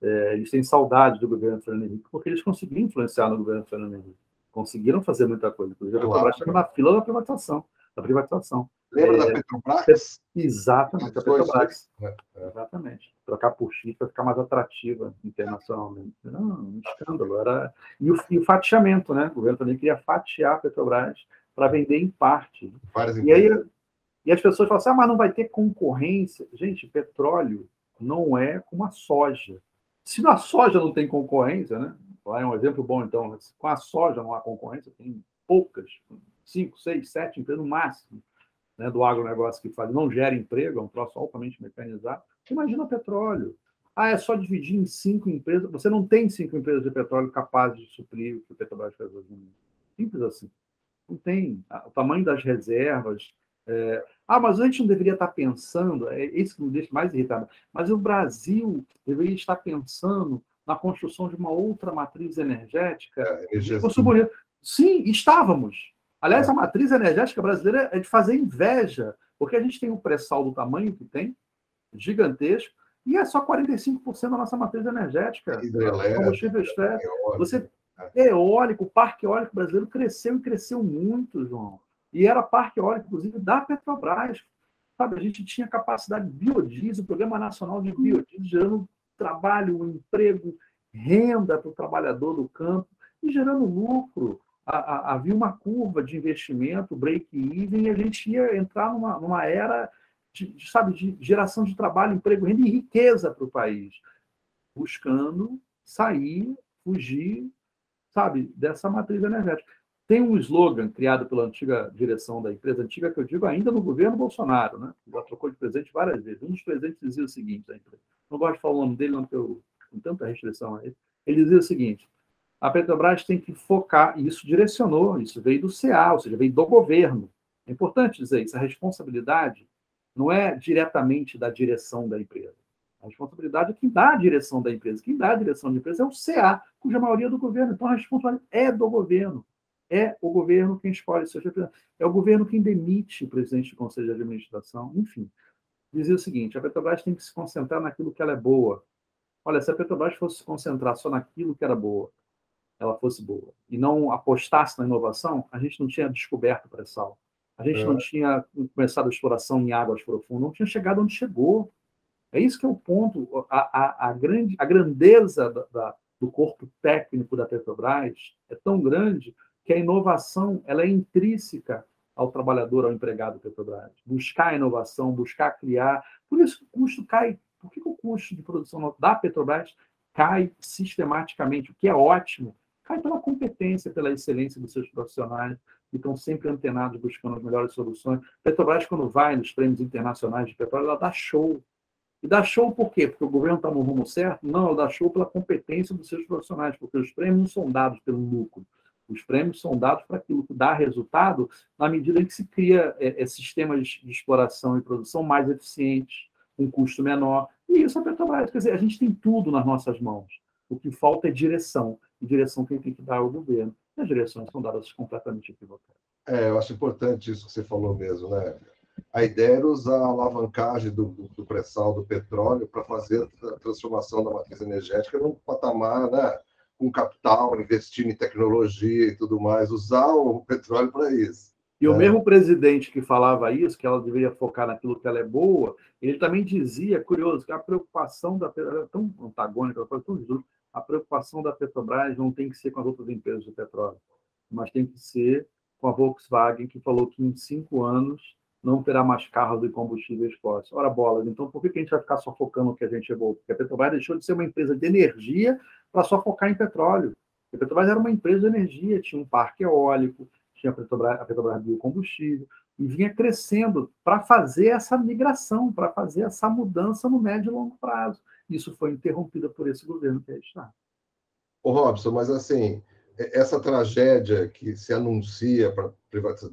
S2: É, eles têm saudade do governo Fernando Henrique, porque eles conseguiram influenciar no governo Fernando Henrique. Conseguiram fazer muita coisa. Inclusive, a Petrobras estava na fila da privatização. Da privatização.
S3: Lembra é, da Petrobras?
S2: Exatamente, a Petrobras. É, é. Exatamente. Trocar por X para ficar mais atrativa internacionalmente. Não, um escândalo. Era... E, o, e o fatiamento, né? O governo também queria fatiar a Petrobras para vender em parte. Várias e aí e as pessoas falam assim, ah, mas não vai ter concorrência. Gente, petróleo não é como a soja. Se na soja não tem concorrência, né? É um exemplo bom, então. Né? Com a soja não há concorrência, tem poucas, cinco, seis, sete empresas no máximo né, do agronegócio que faz, não gera emprego, é um troço altamente mecanizado. Imagina petróleo. Ah, é só dividir em cinco empresas. Você não tem cinco empresas de petróleo capazes de suprir o que o Petrobras faz hoje. Simples assim. Não tem. O tamanho das reservas. É... Ah, mas a gente não deveria estar pensando, é isso que me deixa mais irritado, mas o Brasil deveria estar pensando na construção de uma outra matriz energética. É, Sim, estávamos. Aliás, a matriz energética brasileira é de fazer inveja, porque a gente tem um pré-sal do tamanho que tem, gigantesco, e é só 45% da nossa matriz energética. Combustível externo. Você é. Eólico, o parque eólico brasileiro cresceu e cresceu muito, João. E era parque eólico, inclusive, da Petrobras. Sabe, a gente tinha capacidade de biodiesel, o Programa Nacional de Biodiesel, gerando trabalho, emprego, renda para o trabalhador do campo e gerando lucro havia uma curva de investimento, break-even, e a gente ia entrar numa, numa era de, de, sabe, de geração de trabalho, emprego, renda e riqueza para o país, buscando sair, fugir, sabe, dessa matriz energética. Tem um slogan criado pela antiga direção da empresa, antiga que eu digo ainda no governo Bolsonaro, né? Já trocou de presidente várias vezes. Um dos presidentes dizia o seguinte, não gosto de falar o nome dele, não, porque eu, com tanta restrição a ele. Ele dizia o seguinte: a Petrobras tem que focar, e isso direcionou, isso veio do CA, ou seja, veio do governo. É importante dizer isso, a responsabilidade não é diretamente da direção da empresa. A responsabilidade é quem dá a direção da empresa. Quem dá a direção da empresa é o CA, cuja maioria é do governo. Então, a responsabilidade é do governo. É o governo quem escolhe seus representantes. É o governo quem demite o presidente do Conselho de Administração. Enfim, dizia o seguinte, a Petrobras tem que se concentrar naquilo que ela é boa. Olha, se a Petrobras fosse se concentrar só naquilo que era boa, ela fosse boa e não apostasse na inovação, a gente não tinha descoberto o pré-sal. A gente é. não tinha começado a exploração em águas profundas, não tinha chegado onde chegou. É isso que é o ponto. A, a, a grande, a grandeza da, da, do corpo técnico da Petrobras é tão grande que a inovação ela é intrínseca ao trabalhador, ao empregado da Petrobras. Buscar a inovação, buscar criar. Por isso o custo cai. Por que o custo de produção da Petrobras cai sistematicamente? O que é ótimo cai pela competência, pela excelência dos seus profissionais, que estão sempre antenados buscando as melhores soluções. Petrobras, quando vai nos prêmios internacionais de petróleo, ela dá show. E dá show por quê? Porque o governo está no rumo certo? Não, ela dá show pela competência dos seus profissionais, porque os prêmios não são dados pelo lucro. Os prêmios são dados para aquilo que dá resultado na medida em que se cria é, é, sistemas de exploração e produção mais eficientes, com custo menor. E isso é Petrobras. Quer dizer, a gente tem tudo nas nossas mãos. O que falta é direção. E direção quem tem que dar é o governo. E as direções são dadas completamente equivocadas.
S3: É, eu acho importante isso que você falou mesmo, né? A ideia era usar a alavancagem do, do, do pré-sal do petróleo para fazer a transformação da matriz energética num patamar, né? com capital, investindo em tecnologia e tudo mais, usar o petróleo para isso.
S2: E o é. mesmo presidente que falava isso, que ela deveria focar naquilo que ela é boa, ele também dizia, curioso, que a preocupação da Petrobras, tão antagônica, tão justo, a preocupação da Petrobras não tem que ser com as outras empresas de petróleo, mas tem que ser com a Volkswagen, que falou que em cinco anos não terá mais carros de combustíveis fósseis. Ora, bolas, então por que a gente vai ficar só focando no que a gente é bom? Porque a Petrobras deixou de ser uma empresa de energia para só focar em petróleo. A Petrobras era uma empresa de energia, tinha um parque eólico, tinha a Petrobras, a Petrobras biocombustível, e vinha crescendo para fazer essa migração, para fazer essa mudança no médio e longo prazo. Isso foi interrompido por esse governo que aí está.
S3: Ô Robson, mas assim, essa tragédia que se anuncia para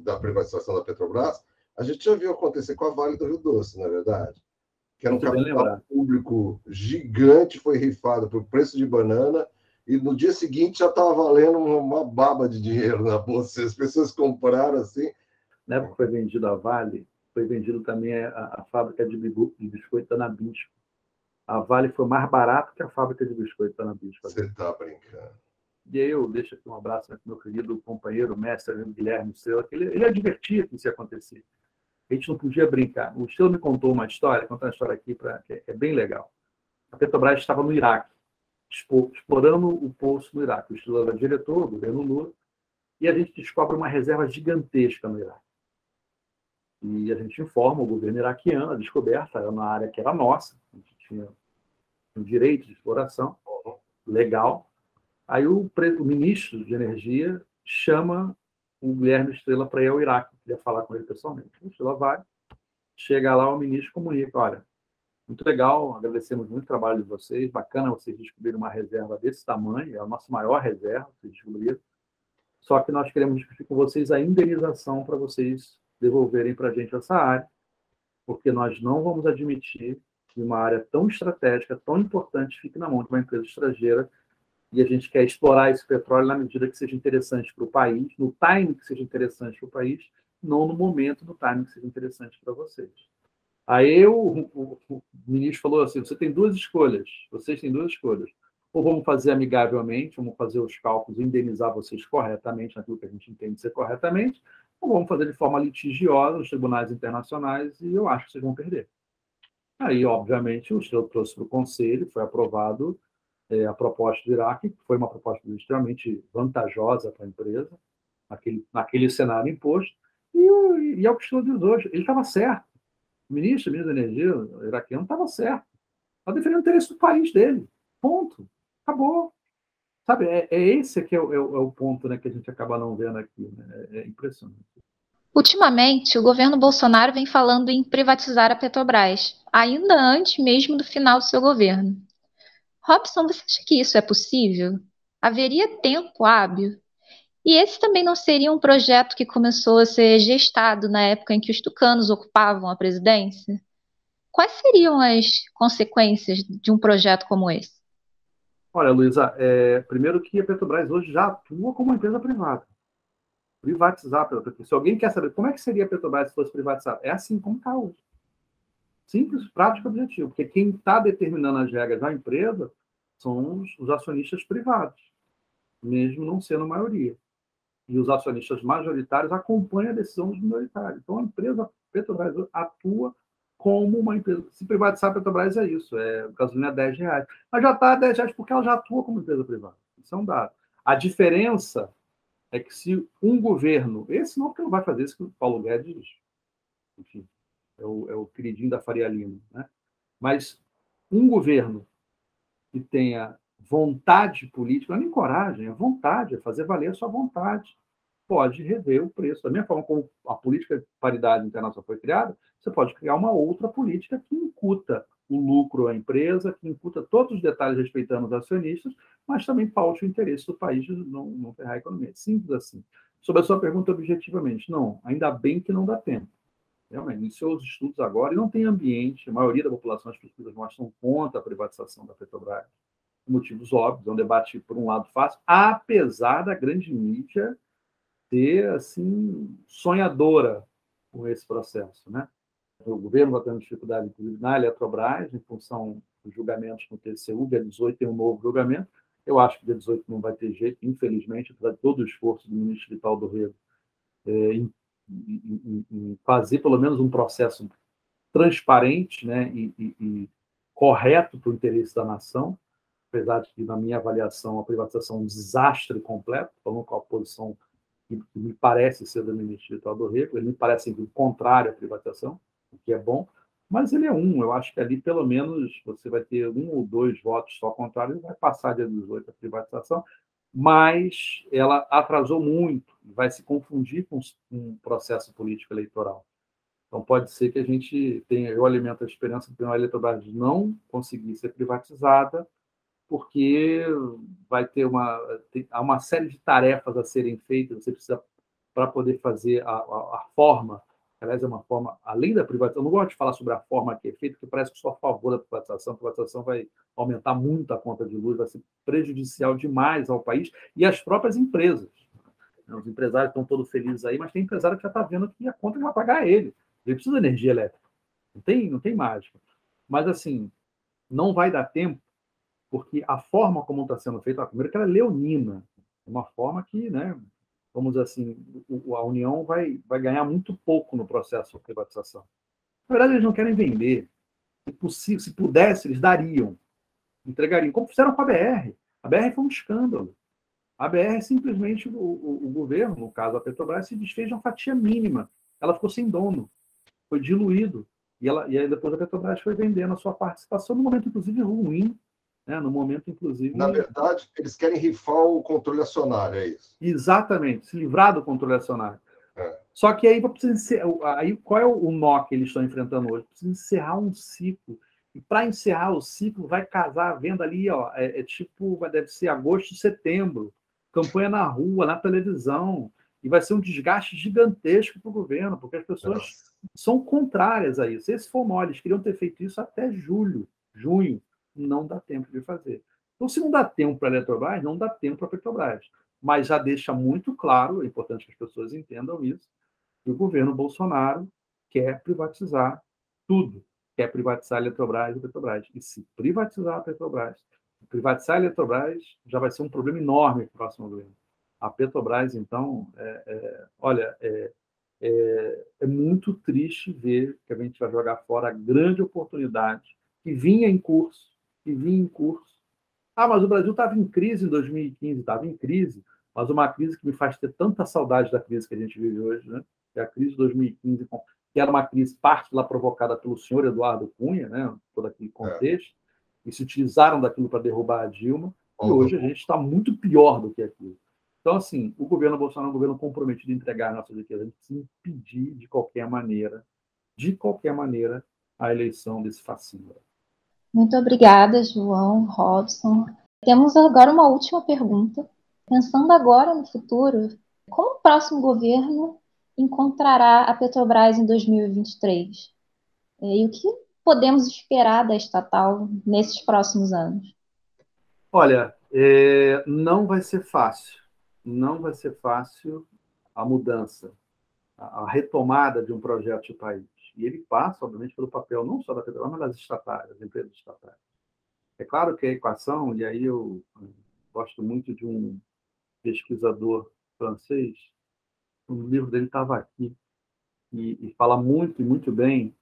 S3: da privatização da Petrobras, a gente já viu acontecer com a Vale do Rio Doce, na é verdade que era um capital público gigante, foi rifado por preço de banana, e no dia seguinte já estava valendo uma baba de dinheiro na bolsa. As pessoas compraram assim.
S2: Na época que foi vendido a Vale, foi vendido também a, a fábrica de, de biscoito da Nabisco. A Vale foi mais barato que a fábrica de biscoito da Nabisco.
S3: Você está brincando.
S2: E aí eu deixo aqui um abraço para meu querido companheiro, mestre Guilherme Seu, que ele, ele advertia que isso ia acontecer a gente não podia brincar. O Estilo me contou uma história, contar uma história aqui pra, que é bem legal. A Petrobras estava no Iraque, explorando o poço no Iraque. O Estilo era diretor do governo Lula, e a gente descobre uma reserva gigantesca no Iraque. E a gente informa o governo iraquiano, a descoberta era uma área que era nossa, a gente tinha um direito de exploração legal. Aí o, o ministro de Energia chama o Guilherme Estrela para ir ao Iraque, queria falar com ele pessoalmente. O Estrela vai, chega lá, o ministro comunica, olha, muito legal, agradecemos muito o trabalho de vocês, bacana vocês descobrirem uma reserva desse tamanho, é a nossa maior reserva, vocês descobriram, só que nós queremos discutir com vocês a indenização para vocês devolverem para a gente essa área, porque nós não vamos admitir que uma área tão estratégica, tão importante, fique na mão de uma empresa estrangeira e a gente quer explorar esse petróleo na medida que seja interessante para o país, no time que seja interessante para o país, não no momento do time que seja interessante para vocês. Aí o, o, o, ministro falou assim: você tem duas escolhas, vocês têm duas escolhas. Ou vamos fazer amigavelmente, vamos fazer os cálculos indenizar vocês corretamente, naquilo que a gente entende ser corretamente, ou vamos fazer de forma litigiosa nos tribunais internacionais e eu acho que vocês vão perder. Aí, obviamente, o senhor trouxe para o conselho, foi aprovado é, a proposta do Iraque, que foi uma proposta extremamente vantajosa para a empresa, naquele, naquele cenário imposto, e, e é o que dizendo hoje. Ele estava certo. O ministro, o ministro da Energia o iraquiano estava certo. Está defendendo o interesse do país dele. Ponto. Acabou. Sabe, é, é esse que é o, é, o, é o, ponto né, que a gente acaba não vendo aqui. Né? É, é impressionante.
S1: Ultimamente, o governo Bolsonaro vem falando em privatizar a Petrobras, ainda antes mesmo do final do seu governo. Robson, você acha que isso é possível? Haveria tempo hábil? E esse também não seria um projeto que começou a ser gestado na época em que os tucanos ocupavam a presidência? Quais seriam as consequências de um projeto como esse?
S2: Olha, Luísa, é, primeiro que a Petrobras hoje já atua como uma empresa privada. Privatizar. Se alguém quer saber como é que seria a Petrobras se fosse privatizada, é assim como está hoje. Simples, prático e objetivo. Porque quem está determinando as regras da empresa são os, os acionistas privados, mesmo não sendo maioria. E os acionistas majoritários acompanham a decisão dos minoritários. Então, a empresa Petrobras atua como uma empresa. Se privatizar a Petrobras é isso, é gasolina é 10 reais. Mas já está a 10 reais porque ela já atua como empresa privada. Isso é um dado. A diferença é que se um governo, esse não porque não vai fazer isso que o Paulo Guedes, enfim, é o, é o queridinho da Faria Lima, né? mas um governo que tenha vontade política, não é nem coragem, é vontade, é fazer valer a sua vontade. Pode rever o preço. Da mesma forma como a política de paridade internacional foi criada, você pode criar uma outra política que incuta o lucro à empresa, que incuta todos os detalhes respeitando os acionistas, mas também paute o interesse do país de não, não ferrar a economia. Simples assim. Sobre a sua pergunta objetivamente, não, ainda bem que não dá tempo. Realmente, iniciou os estudos agora e não tem ambiente, a maioria da população, as pesquisas mostram contra a privatização da Petrobras, motivos óbvios, é um debate, por um lado, fácil, apesar da grande mídia ser, assim, sonhadora com esse processo, né? O governo está tendo dificuldade, inclusive, na Eletrobras, em função dos julgamentos no TCU, dia 18 tem um novo julgamento, eu acho que dia 18 não vai ter jeito, infelizmente, apesar de todo o esforço do ministro Vital do Rego é, em, em, em, fazer pelo menos um processo transparente né, e, e, e correto para o interesse da nação, apesar de que, na minha avaliação, a privatização é um desastre completo, falando com a posição que, me parece ser do ministro do Rego, ele me parece o contrário à privatização, o que é bom, mas ele é um. Eu acho que ali, pelo menos, você vai ter um ou dois votos só contrários vai passar dia 18 a privatização, mas ela atrasou muito, vai se confundir com um processo político eleitoral. Então, pode ser que a gente tenha, eu alimento a esperança de a Eletrobras não conseguir ser privatizada, porque vai ter uma, tem, há uma série de tarefas a serem feitas, você precisa, para poder fazer a, a, a forma aliás, é uma forma, além da privatização, não gosto de falar sobre a forma que é feita, porque parece que sou a favor da privatização. A privatização vai aumentar muito a conta de luz, vai ser prejudicial demais ao país e às próprias empresas. Os empresários estão todos felizes aí, mas tem empresário que já está vendo que a conta vai pagar ele. Ele precisa de energia elétrica. Não tem, não tem mágica. Mas, assim, não vai dar tempo, porque a forma como está sendo feita, primeiro que ela é leonina, é uma forma que, né, vamos dizer assim, a União vai, vai ganhar muito pouco no processo de privatização. Na verdade, eles não querem vender. Se, possível, se pudesse, eles dariam, entregariam, como fizeram com a BR. A BR foi um escândalo. A BR, simplesmente, o, o, o governo, no caso a Petrobras, se desfez de uma fatia mínima. Ela ficou sem dono, foi diluído. E, ela, e aí depois a Petrobras foi vendendo a sua participação, num momento, inclusive, ruim né? no momento, inclusive.
S3: Na verdade, eles querem rifar o controle acionário, é isso?
S2: Exatamente, se livrar do controle acionário. É. Só que aí, precisa aí qual é o nó que eles estão enfrentando hoje? Precisa encerrar um ciclo. E para encerrar o ciclo, vai casar a venda ali, ó, é, é tipo, deve ser agosto, setembro, campanha na rua, na televisão, e vai ser um desgaste gigantesco para o governo, porque as pessoas Nossa. são contrárias a isso. Esse for mole, eles queriam ter feito isso até julho, junho não dá tempo de fazer. Então, se não dá tempo para a Eletrobras, não dá tempo para a Petrobras. Mas já deixa muito claro, é importante que as pessoas entendam isso, que o governo Bolsonaro quer privatizar tudo. Quer privatizar a Eletrobras e a Petrobras. E se privatizar a Petrobras, privatizar a Eletrobras já vai ser um problema enorme para o próximo governo. A Petrobras, então, é, é, olha, é, é, é muito triste ver que a gente vai jogar fora a grande oportunidade que vinha em curso que vinha em curso. Ah, mas o Brasil estava em crise em 2015, estava em crise, mas uma crise que me faz ter tanta saudade da crise que a gente vive hoje, né? Que é a crise de 2015, que era uma crise parte lá provocada pelo senhor Eduardo Cunha, né? Todo aquele contexto, é. e se utilizaram daquilo para derrubar a Dilma, e hoje a gente está muito pior do que aquilo. Então, assim, o governo Bolsonaro é um governo comprometido em entregar a nossa riqueza. A gente precisa impedir de qualquer maneira, de qualquer maneira, a eleição desse fascínio.
S1: Muito obrigada, João, Robson. Temos agora uma última pergunta. Pensando agora no futuro, como o próximo governo encontrará a Petrobras em 2023? E o que podemos esperar da estatal nesses próximos anos?
S2: Olha, é, não vai ser fácil. Não vai ser fácil a mudança, a retomada de um projeto de país. E ele passa, obviamente, pelo papel não só da Petrobras, mas das estatais, das empresas estatais. É claro que a equação, e aí eu gosto muito de um pesquisador francês, o livro dele estava aqui, e, e, fala muito e muito bem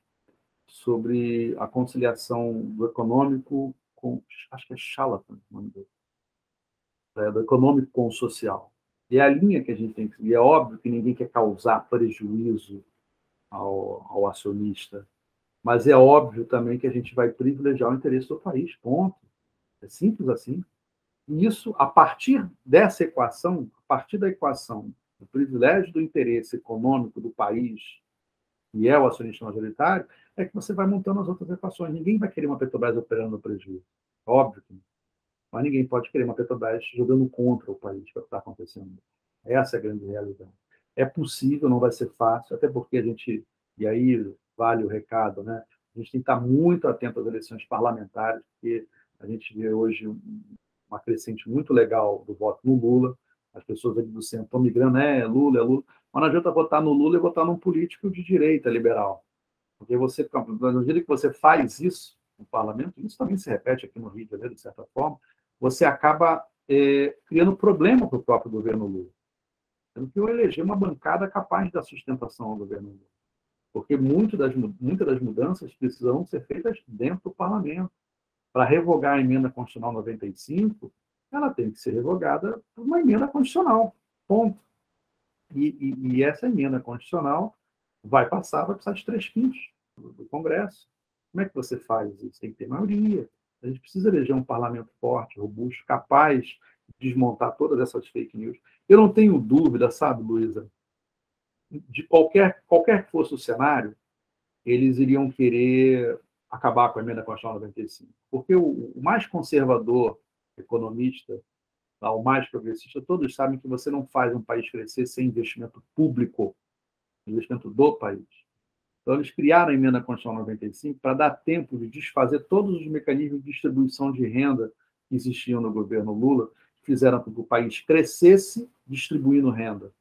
S2: sobre a conciliação do econômico com, acho que é Charlatan, o nome dele, é, do econômico com o social. E é a linha que a gente tem que seguir. É óbvio que ninguém quer causar prejuízo ao, ao acionista. Mas é óbvio também que a gente vai privilegiar o interesse do país, ponto. É simples assim. E isso, a partir dessa equação, a partir da equação do privilégio do interesse econômico do país, que é o acionista majoritário, é que você vai montando as outras equações. Ninguém vai querer uma Petrobras operando no prejuízo. Óbvio que não. Mas ninguém pode querer uma Petrobras jogando contra o país, que é o que está acontecendo. Essa é a grande realidade. É possível, não vai ser fácil, até porque a gente, e aí vale o recado, né? A gente tem que estar muito atento às eleições parlamentares, porque a gente vê hoje uma crescente muito legal do voto no Lula. As pessoas aqui do centro estão migrando, é Lula, é Lula. Mas não adianta votar no Lula e votar num político de direita liberal. Porque você, na medida que você faz isso no parlamento, isso também se repete aqui no Rio de Janeiro, de certa forma, você acaba é, criando problema para o próprio governo Lula. Eu eleger uma bancada capaz da sustentação ao governo Lula. Porque muitas das, muitas das mudanças precisam ser feitas dentro do parlamento. Para revogar a emenda constitucional 95, ela tem que ser revogada por uma emenda constitucional. Ponto. E, e, e essa emenda constitucional vai passar, vai precisar de três quintos do Congresso. Como é que você faz isso? Tem que ter maioria. A gente precisa eleger um parlamento forte, robusto, capaz desmontar todas essas fake news. Eu não tenho dúvida, sabe, Luísa, de qualquer, qualquer que fosse o cenário, eles iriam querer acabar com a emenda constitucional 95. Porque o, o mais conservador economista, o mais progressista, todos sabem que você não faz um país crescer sem investimento público, investimento do país. Então, eles criaram a emenda constitucional 95 para dar tempo de desfazer todos os mecanismos de distribuição de renda que existiam no governo Lula, fizeram com que o país crescesse distribuindo renda.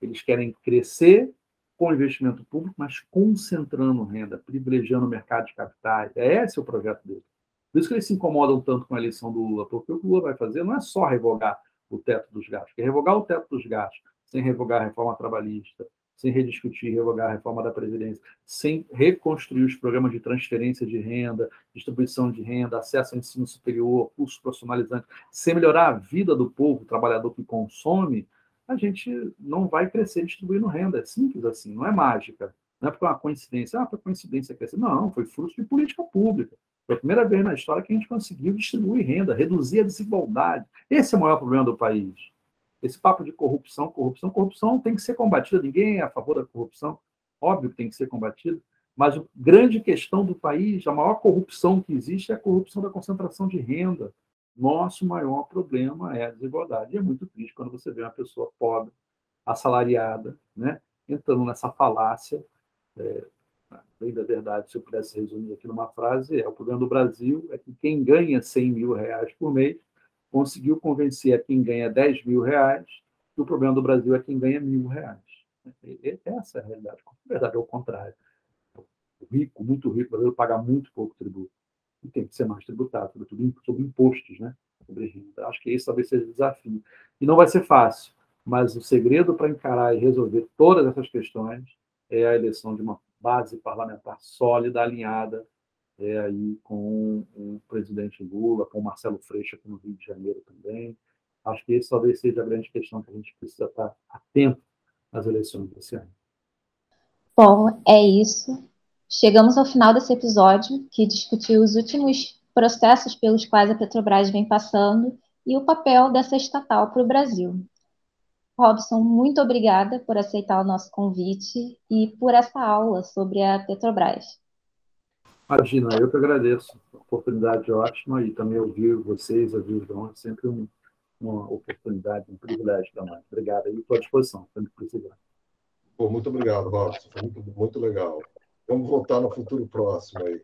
S2: Eles querem crescer com investimento público, mas concentrando renda, privilegiando o mercado de capitais. É esse o projeto deles. Por isso que eles se incomodam tanto com a eleição do Lula, porque o que o Lula vai fazer não é só revogar o teto dos gastos, é revogar o teto dos gastos, sem revogar a reforma trabalhista, sem rediscutir, revogar a reforma da Previdência, sem reconstruir os programas de transferência de renda, distribuição de renda, acesso ao ensino superior, curso profissionalizante, sem melhorar a vida do povo, trabalhador que consome, a gente não vai crescer distribuindo renda. É simples assim, não é mágica. Não é porque é uma coincidência. Ah, foi coincidência crescer. Não, foi fruto de política pública. Foi a primeira vez na história que a gente conseguiu distribuir renda, reduzir a desigualdade. Esse é o maior problema do país. Esse papo de corrupção, corrupção, corrupção tem que ser combatida. Ninguém é a favor da corrupção, óbvio que tem que ser combatida. Mas a grande questão do país, a maior corrupção que existe é a corrupção da concentração de renda. Nosso maior problema é a desigualdade. E é muito triste quando você vê uma pessoa pobre, assalariada, né, entrando nessa falácia. É, bem da verdade, se eu pudesse resumir aqui numa frase, é o problema do Brasil é que quem ganha 100 mil reais por mês conseguiu convencer a quem ganha 10 mil reais que o problema do Brasil é quem ganha mil reais. Essa é a realidade. Na verdade, é o contrário. O rico, muito rico, o brasileiro paga muito pouco tributo. E tem que ser mais tributado, sobretudo sobre impostos, né? sobre renda. Acho que esse talvez seja o desafio. E não vai ser fácil, mas o segredo para encarar e resolver todas essas questões é a eleição de uma base parlamentar sólida, alinhada, é, aí com o presidente Lula, com o Marcelo Freixo aqui no Rio de Janeiro também. Acho que esse talvez seja a grande questão que a gente precisa estar atento às eleições desse ano.
S1: Bom, é isso. Chegamos ao final desse episódio, que discutiu os últimos processos pelos quais a Petrobras vem passando e o papel dessa estatal para o Brasil. Robson, muito obrigada por aceitar o nosso convite e por essa aula sobre a Petrobras.
S2: Imagina, eu que agradeço. Oportunidade ótima e também ouvir vocês, ouvir os João, é sempre um, uma oportunidade, um privilégio também. Obrigado aí, estou à disposição, quando precisar.
S3: Pô, muito obrigado, Robson. Foi muito, muito legal. Vamos voltar no futuro próximo aí.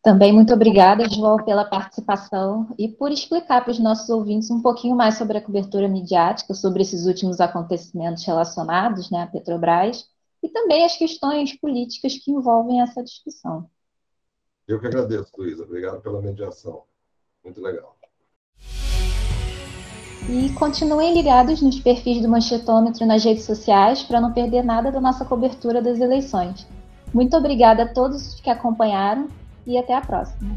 S1: Também muito obrigada, João, pela participação e por explicar para os nossos ouvintes um pouquinho mais sobre a cobertura midiática, sobre esses últimos acontecimentos relacionados né, à Petrobras e também as questões políticas que envolvem essa discussão.
S3: Eu que agradeço, Luísa. Obrigado pela mediação. Muito legal.
S1: E continuem ligados nos perfis do Manchetômetro nas redes sociais para não perder nada da nossa cobertura das eleições. Muito obrigada a todos que acompanharam e até a próxima.